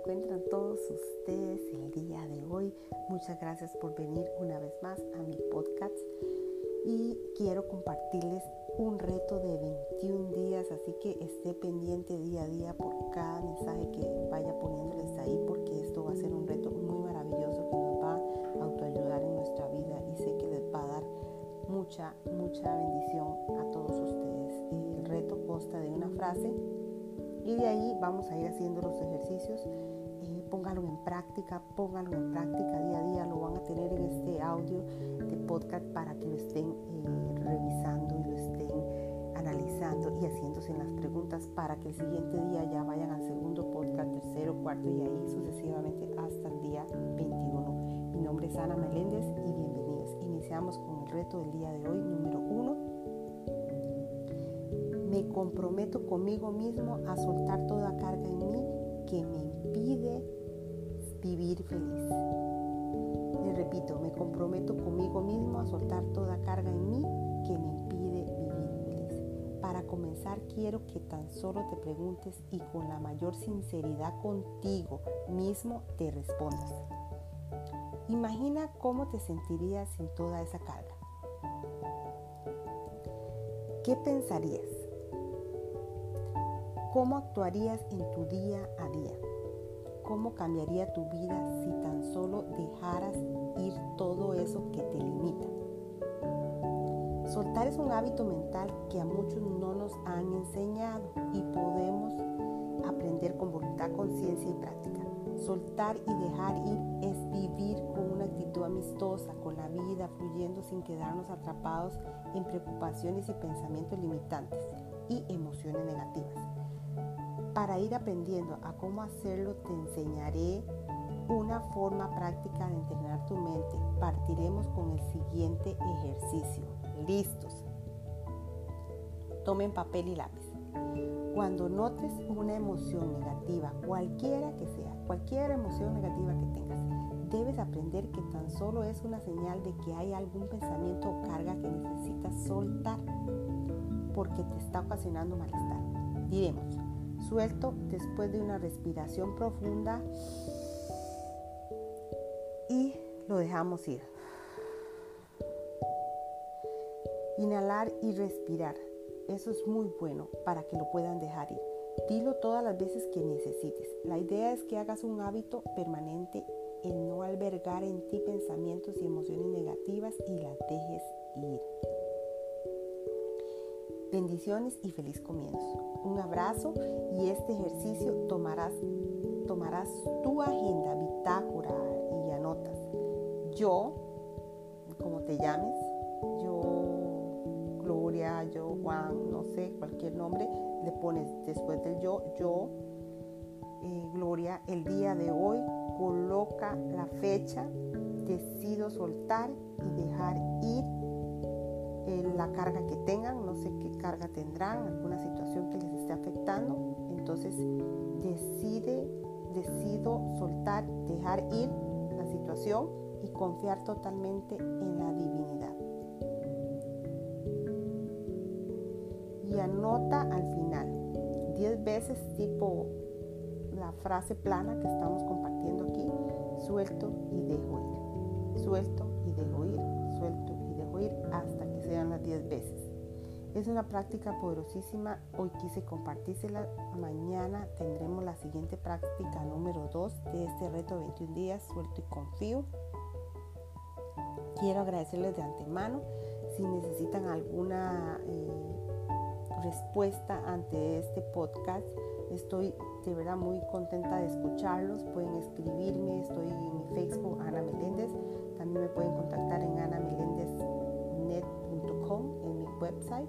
encuentran todos ustedes el día de hoy? Muchas gracias por venir una vez más a mi podcast y quiero compartirles un reto de 21 días, así que esté pendiente día a día por cada mensaje que vaya poniéndoles ahí porque esto va a ser un reto muy maravilloso que nos va a autoayudar en nuestra vida y sé que les va a dar mucha, mucha bendición a todos ustedes. El reto consta de una frase y de ahí vamos a ir haciendo los ejercicios. Eh, póngalo en práctica, póngalo en práctica día a día. Lo van a tener en este audio de podcast para que lo estén eh, revisando y lo estén analizando y haciéndose las preguntas para que el siguiente día ya vayan al segundo podcast, tercero, cuarto y ahí sucesivamente hasta el día 21. Mi nombre es Ana Meléndez y bienvenidos. Iniciamos con el reto del día de hoy, número uno me comprometo conmigo mismo a soltar toda carga en mí que me impide vivir feliz. Le repito, me comprometo conmigo mismo a soltar toda carga en mí que me impide vivir feliz. Para comenzar, quiero que tan solo te preguntes y con la mayor sinceridad contigo mismo te respondas. Imagina cómo te sentirías sin toda esa carga. ¿Qué pensarías? ¿Cómo actuarías en tu día a día? ¿Cómo cambiaría tu vida si tan solo dejaras ir todo eso que te limita? Soltar es un hábito mental que a muchos no nos han enseñado y podemos aprender con voluntad, conciencia y práctica. Soltar y dejar ir es vivir con una actitud amistosa con la vida, fluyendo sin quedarnos atrapados en preocupaciones y pensamientos limitantes y emociones negativas. Para ir aprendiendo a cómo hacerlo te enseñaré una forma práctica de entrenar tu mente. Partiremos con el siguiente ejercicio. ¿Listos? Tomen papel y lápiz. Cuando notes una emoción negativa, cualquiera que sea, cualquier emoción negativa que tengas, debes aprender que tan solo es una señal de que hay algún pensamiento o carga que necesitas soltar porque te está ocasionando malestar. Diremos, suelto después de una respiración profunda y lo dejamos ir. Inhalar y respirar. Eso es muy bueno para que lo puedan dejar ir. Dilo todas las veces que necesites. La idea es que hagas un hábito permanente en no albergar en ti pensamientos y emociones negativas y las dejes ir. Bendiciones y feliz comienzo. Un abrazo y este ejercicio tomarás, tomarás tu agenda, bitácora y anotas. Yo, como te llames, yo, Gloria, yo, Juan, no sé, cualquier nombre, le pones después del yo, yo, eh, Gloria, el día de hoy, coloca la fecha, decido soltar y dejar ir la carga que tengan, no sé qué carga tendrán, alguna situación que les esté afectando. Entonces decide, decido soltar, dejar ir la situación y confiar totalmente en la divinidad. Y anota al final 10 veces tipo la frase plana que estamos compartiendo aquí, suelto y dejo ir, suelto y dejo ir, suelto y dejo ir hasta sean las 10 veces. Es una práctica poderosísima. Hoy quise compartírsela. Mañana tendremos la siguiente práctica número 2 de este reto 21 días, suelto y confío. Quiero agradecerles de antemano. Si necesitan alguna eh, respuesta ante este podcast, estoy de verdad muy contenta de escucharlos. Pueden escribirme. Estoy en mi Facebook, Ana Meléndez. También me pueden contactar en Ana Meléndez en mi website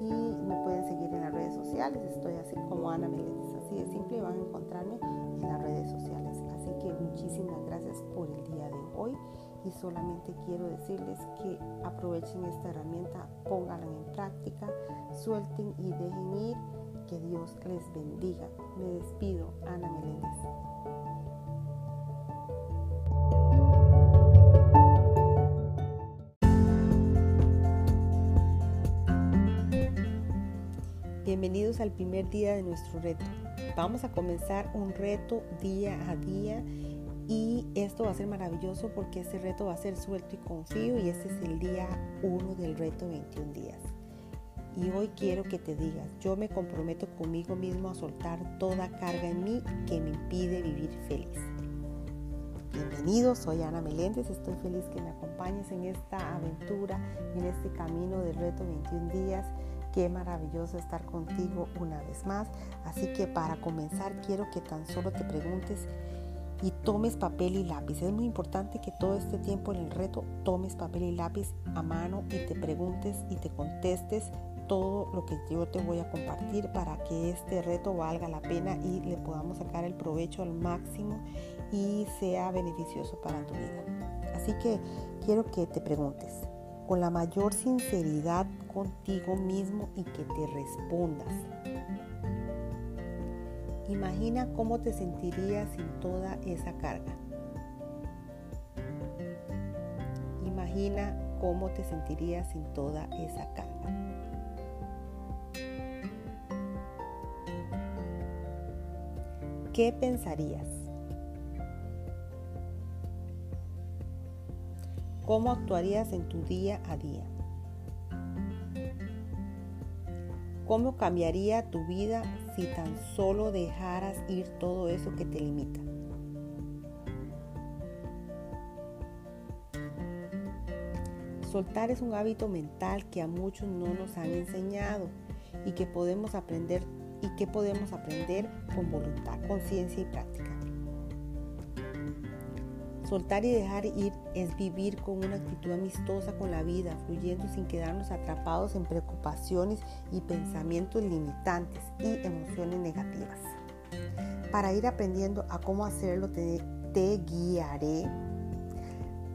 y me pueden seguir en las redes sociales. Estoy así como Ana Meléndez, así de simple van a encontrarme en las redes sociales. Así que muchísimas gracias por el día de hoy y solamente quiero decirles que aprovechen esta herramienta, pónganla en práctica, suelten y dejen ir. Que Dios les bendiga. Me despido, Ana Meléndez. Bienvenidos al primer día de nuestro reto. Vamos a comenzar un reto día a día y esto va a ser maravilloso porque este reto va a ser suelto y confío y este es el día 1 del reto 21 días. Y hoy quiero que te digas, yo me comprometo conmigo mismo a soltar toda carga en mí que me impide vivir feliz. Bienvenido, soy Ana Meléndez, estoy feliz que me acompañes en esta aventura, en este camino del reto 21 días. Qué maravilloso estar contigo una vez más. Así que para comenzar quiero que tan solo te preguntes y tomes papel y lápiz. Es muy importante que todo este tiempo en el reto tomes papel y lápiz a mano y te preguntes y te contestes todo lo que yo te voy a compartir para que este reto valga la pena y le podamos sacar el provecho al máximo y sea beneficioso para tu vida. Así que quiero que te preguntes con la mayor sinceridad contigo mismo y que te respondas. Imagina cómo te sentirías sin toda esa carga. Imagina cómo te sentirías sin toda esa carga. ¿qué pensarías? ¿Cómo actuarías en tu día a día? ¿Cómo cambiaría tu vida si tan solo dejaras ir todo eso que te limita? Soltar es un hábito mental que a muchos no nos han enseñado y que podemos aprender y qué podemos aprender con voluntad, conciencia y práctica. Soltar y dejar ir es vivir con una actitud amistosa con la vida, fluyendo sin quedarnos atrapados en preocupaciones y pensamientos limitantes y emociones negativas. Para ir aprendiendo a cómo hacerlo, te, guiaré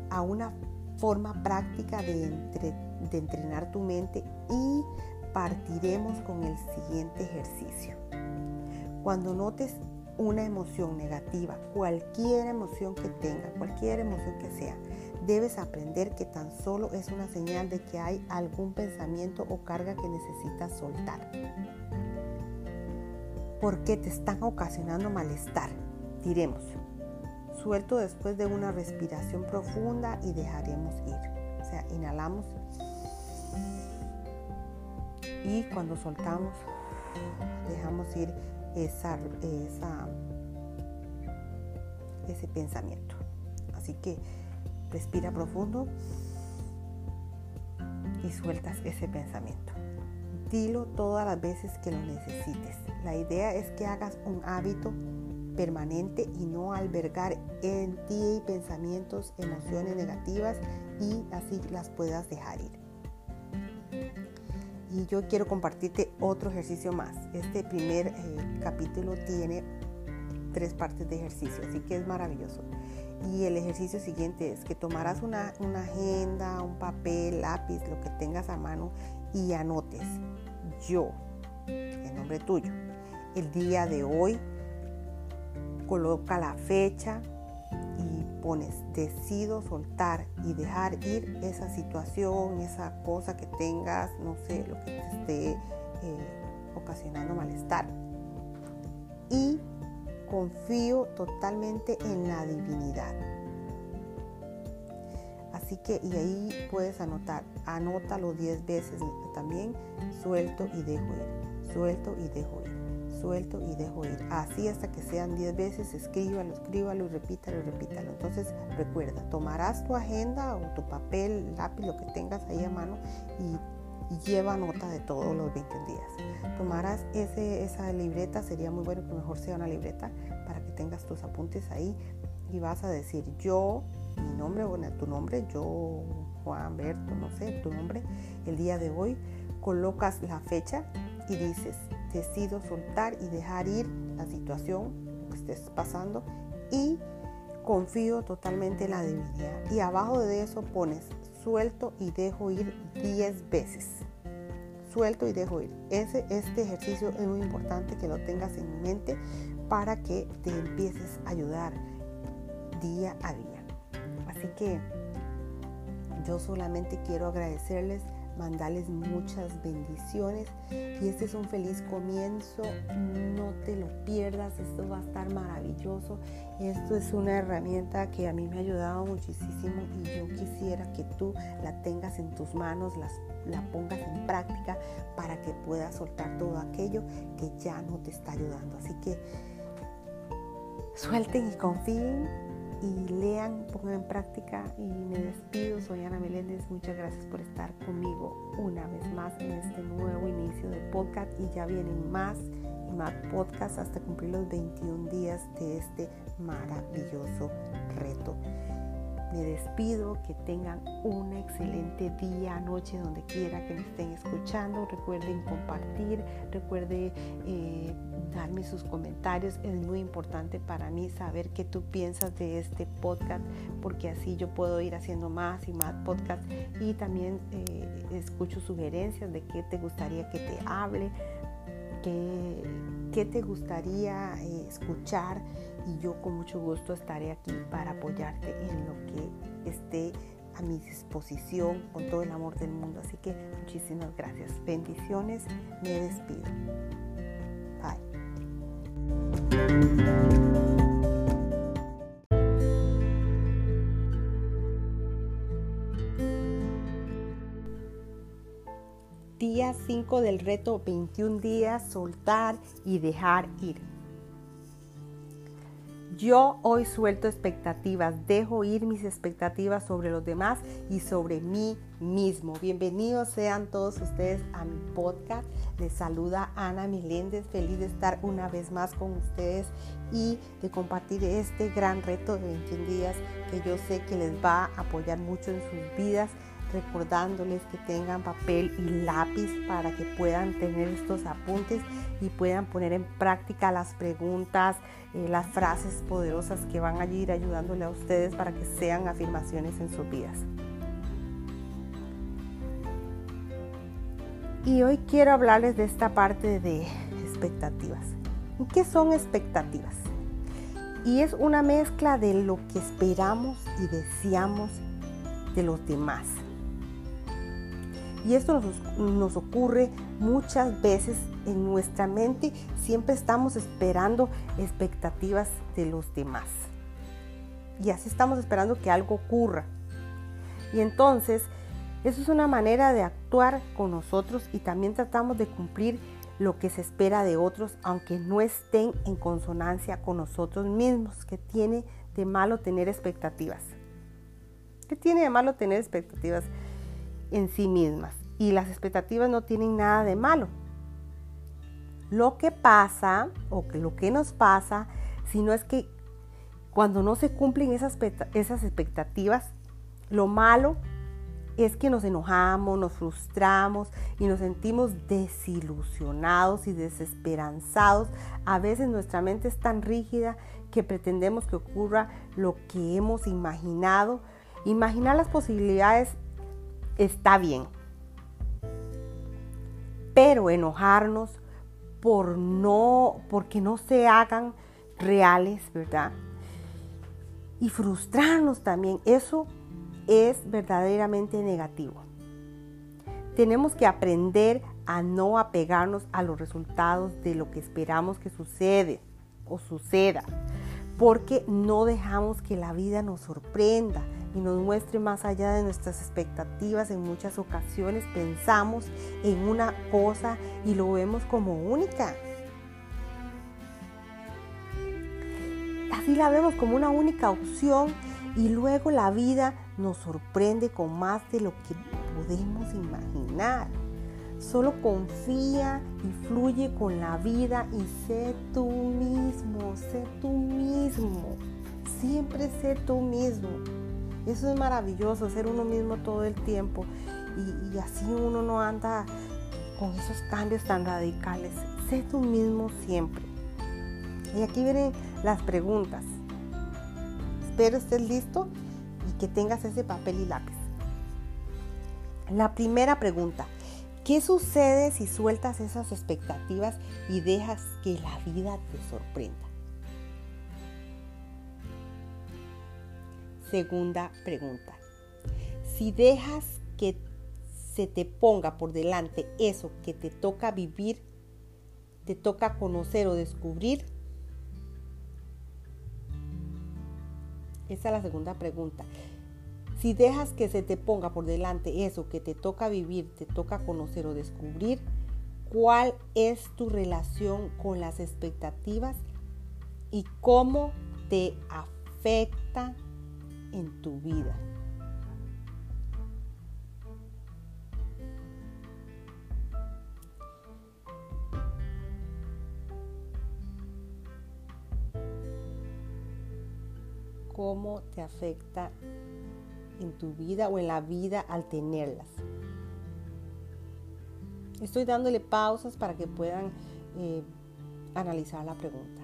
a una forma práctica de, de entrenar tu mente y partiremos con el siguiente ejercicio. Cuando notes una emoción negativa, cualquier emoción que tenga, cualquier emoción que sea, debes aprender que tan solo es una señal de que hay algún pensamiento o carga que necesitas soltar. Porque te están ocasionando malestar. Diremos, suelto después de una respiración profunda y dejaremos ir. O sea, inhalamos y cuando soltamos, dejamos ir ese pensamiento. Así que respira profundo y sueltas ese pensamiento. Dilo todas las veces que lo necesites. La idea es que hagas un hábito permanente y no albergar en ti pensamientos, emociones negativas y así las puedas dejar ir y yo quiero compartirte otro ejercicio más. Este primer eh, capítulo tiene tres partes de ejercicio, así que es maravilloso. Y el ejercicio siguiente es que tomarás una, una agenda, un papel, lápiz, lo que tengas a mano y anotes yo, en nombre tuyo, el día de hoy, coloca la fecha, pones, decido soltar y dejar ir esa situación, esa cosa que tengas, no sé, lo que te esté eh, ocasionando malestar. Y confío totalmente en la divinidad. Así que, y ahí puedes anotar, anótalo 10 veces también, suelto y dejo ir, suelto y dejo ir suelto y dejo ir. Así hasta que sean 10 veces, escríbalo, escríbalo y repítalo repítalo. Entonces recuerda, tomarás tu agenda o tu papel, lápiz, lo que tengas ahí a mano y, lleva nota de todos los 21 días. Tomarás ese, esa libreta, sería muy bueno que mejor sea una libreta para que tengas tus apuntes ahí y vas a decir yo, mi nombre, bueno, tu nombre, yo, Juan Berto, no sé, tu nombre, el día de hoy, colocas la fecha y dices, decido soltar y dejar ir la situación que estés pasando y confío totalmente en la divinidad. Y abajo de eso pones suelto y dejo ir 10 veces. Suelto y dejo ir. Ese, este ejercicio es muy importante que lo tengas en mente para que te empieces a ayudar día a día. Así que yo solamente quiero agradecerles mandarles muchas bendiciones. Y este es un feliz comienzo, no te lo pierdas, esto va a estar maravilloso, esto es una herramienta que a mí me ha ayudado muchísimo y yo quisiera que tú la tengas en tus manos, la pongas en práctica para que puedas soltar todo aquello que ya no te está ayudando. Así que suelten y confíen y lean, pongan en práctica y me despido. Soy Ana Meléndez, muchas gracias por estar conmigo una vez más en este nuevo inicio de podcast y ya vienen más y más podcasts hasta cumplir los 21 días de este maravilloso reto. Me despido, que tengan un excelente día, noche, donde quiera que me estén escuchando. Recuerden compartir, recuerden eh, darme sus comentarios. Es muy importante para mí saber qué tú piensas de este podcast, porque así yo puedo ir haciendo más y más podcasts y también eh, escucho sugerencias de qué te gustaría que te hable, qué, qué te gustaría eh, escuchar y yo con mucho gusto estaré aquí para apoyarte en lo que esté a mi disposición con todo el amor del mundo. Así que muchísimas gracias. Bendiciones. Me despido. Día 5 del reto 21 días, soltar y dejar ir. Yo hoy suelto expectativas, dejo ir mis expectativas sobre los demás y sobre mí mismo. Bienvenidos sean todos ustedes a mi podcast. Les saluda Ana Miléndez, feliz de estar una vez más con ustedes y de compartir este gran reto de 21 días que yo sé que les va a apoyar mucho en sus vidas recordándoles que tengan papel y lápiz para que puedan tener estos apuntes y puedan poner en práctica las preguntas, eh, las frases poderosas que van a ir ayudándole a ustedes para que sean afirmaciones en sus vidas. Y hoy quiero hablarles de esta parte de expectativas. ¿Qué son expectativas? Y es una mezcla de lo que esperamos y deseamos de los demás. Y esto nos, ocurre muchas veces en nuestra mente. Siempre estamos esperando expectativas de los demás. Y así estamos esperando que algo ocurra. Y entonces, eso es una manera de actuar con nosotros y también tratamos de cumplir lo que se espera de otros, aunque no estén en consonancia con nosotros mismos. ¿Qué tiene de malo tener expectativas? ¿Qué tiene de malo tener expectativas? En sí mismas y las expectativas no tienen nada de malo. Lo que pasa o que lo que nos pasa, sino es que cuando no se cumplen esas, esas expectativas, lo malo es que nos enojamos, nos frustramos y nos sentimos desilusionados y desesperanzados. A veces nuestra mente es tan rígida que pretendemos que ocurra lo que hemos imaginado. Imaginar las posibilidades está bien. Pero enojarnos por no, porque no se hagan reales, ¿verdad? Y frustrarnos también, eso es verdaderamente negativo. Tenemos que aprender a no apegarnos a los resultados de lo que esperamos que sucede o suceda, porque no dejamos que la vida nos sorprenda, y nos muestre más allá de nuestras expectativas. En muchas ocasiones pensamos en una cosa y lo vemos como única. Así la vemos como una única opción y luego la vida nos sorprende con más de lo que podemos imaginar. Solo confía y fluye con la vida y sé tú mismo, sé tú mismo. Siempre sé tú mismo. Eso es maravilloso, ser uno mismo todo el tiempo y, así uno no anda con esos cambios tan radicales. Sé tú mismo siempre. Y aquí vienen las preguntas. Espero estés listo y que tengas ese papel y lápiz. La primera pregunta, ¿qué sucede si sueltas esas expectativas y dejas que la vida te sorprenda? Segunda pregunta. Si dejas que se te ponga por delante eso que te toca vivir, te toca conocer o descubrir? Esa es la segunda pregunta. Si dejas que se te ponga por delante eso que te toca vivir, te toca conocer o descubrir, ¿cuál es tu relación con las expectativas y cómo te afecta en tu vida? cómo te afecta en tu vida o en la vida al tenerlas. Estoy dándole pausas para que puedan eh, analizar la pregunta.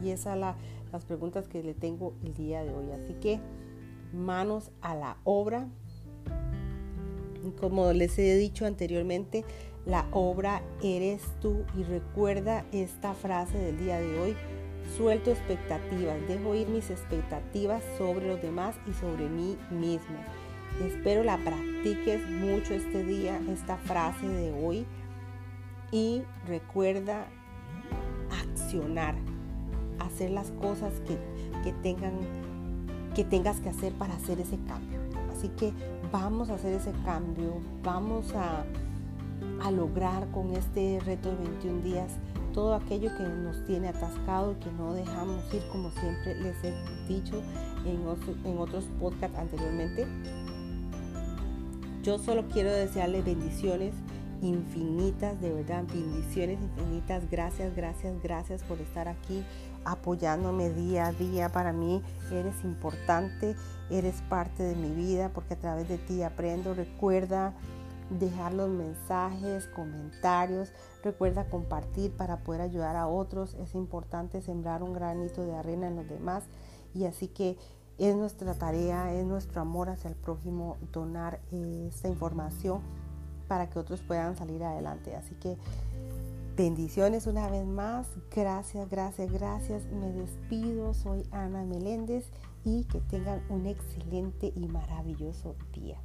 Y esas son las preguntas que le tengo el día de hoy. Así que manos a la obra. Como les he dicho anteriormente, la obra eres tú. Y recuerda esta frase del día de hoy Suelto expectativas, dejo ir mis expectativas sobre los demás y sobre mí mismo. Espero la practiques mucho este día, esta frase de hoy. Y recuerda accionar, hacer las cosas que, tengan, que tengas que hacer para hacer ese cambio. Así que vamos a hacer ese cambio, vamos a, a lograr con este reto de 21 días todo aquello que nos tiene atascado y que no dejamos ir, como siempre les he dicho en, otros podcasts anteriormente. Yo solo quiero desearles bendiciones infinitas, de verdad, bendiciones infinitas. Gracias, gracias, gracias por estar aquí apoyándome día a día. Para mí eres importante, eres parte de mi vida porque a través de ti aprendo. Recuerda dejar los mensajes, comentarios. Recuerda compartir para poder ayudar a otros. Es importante sembrar un granito de arena en los demás. Y así que es nuestra tarea, es nuestro amor hacia el prójimo donar esta información para que otros puedan salir adelante. Así que bendiciones una vez más. Gracias, gracias, gracias. Me despido. Soy Ana Meléndez y que tengan un excelente y maravilloso día.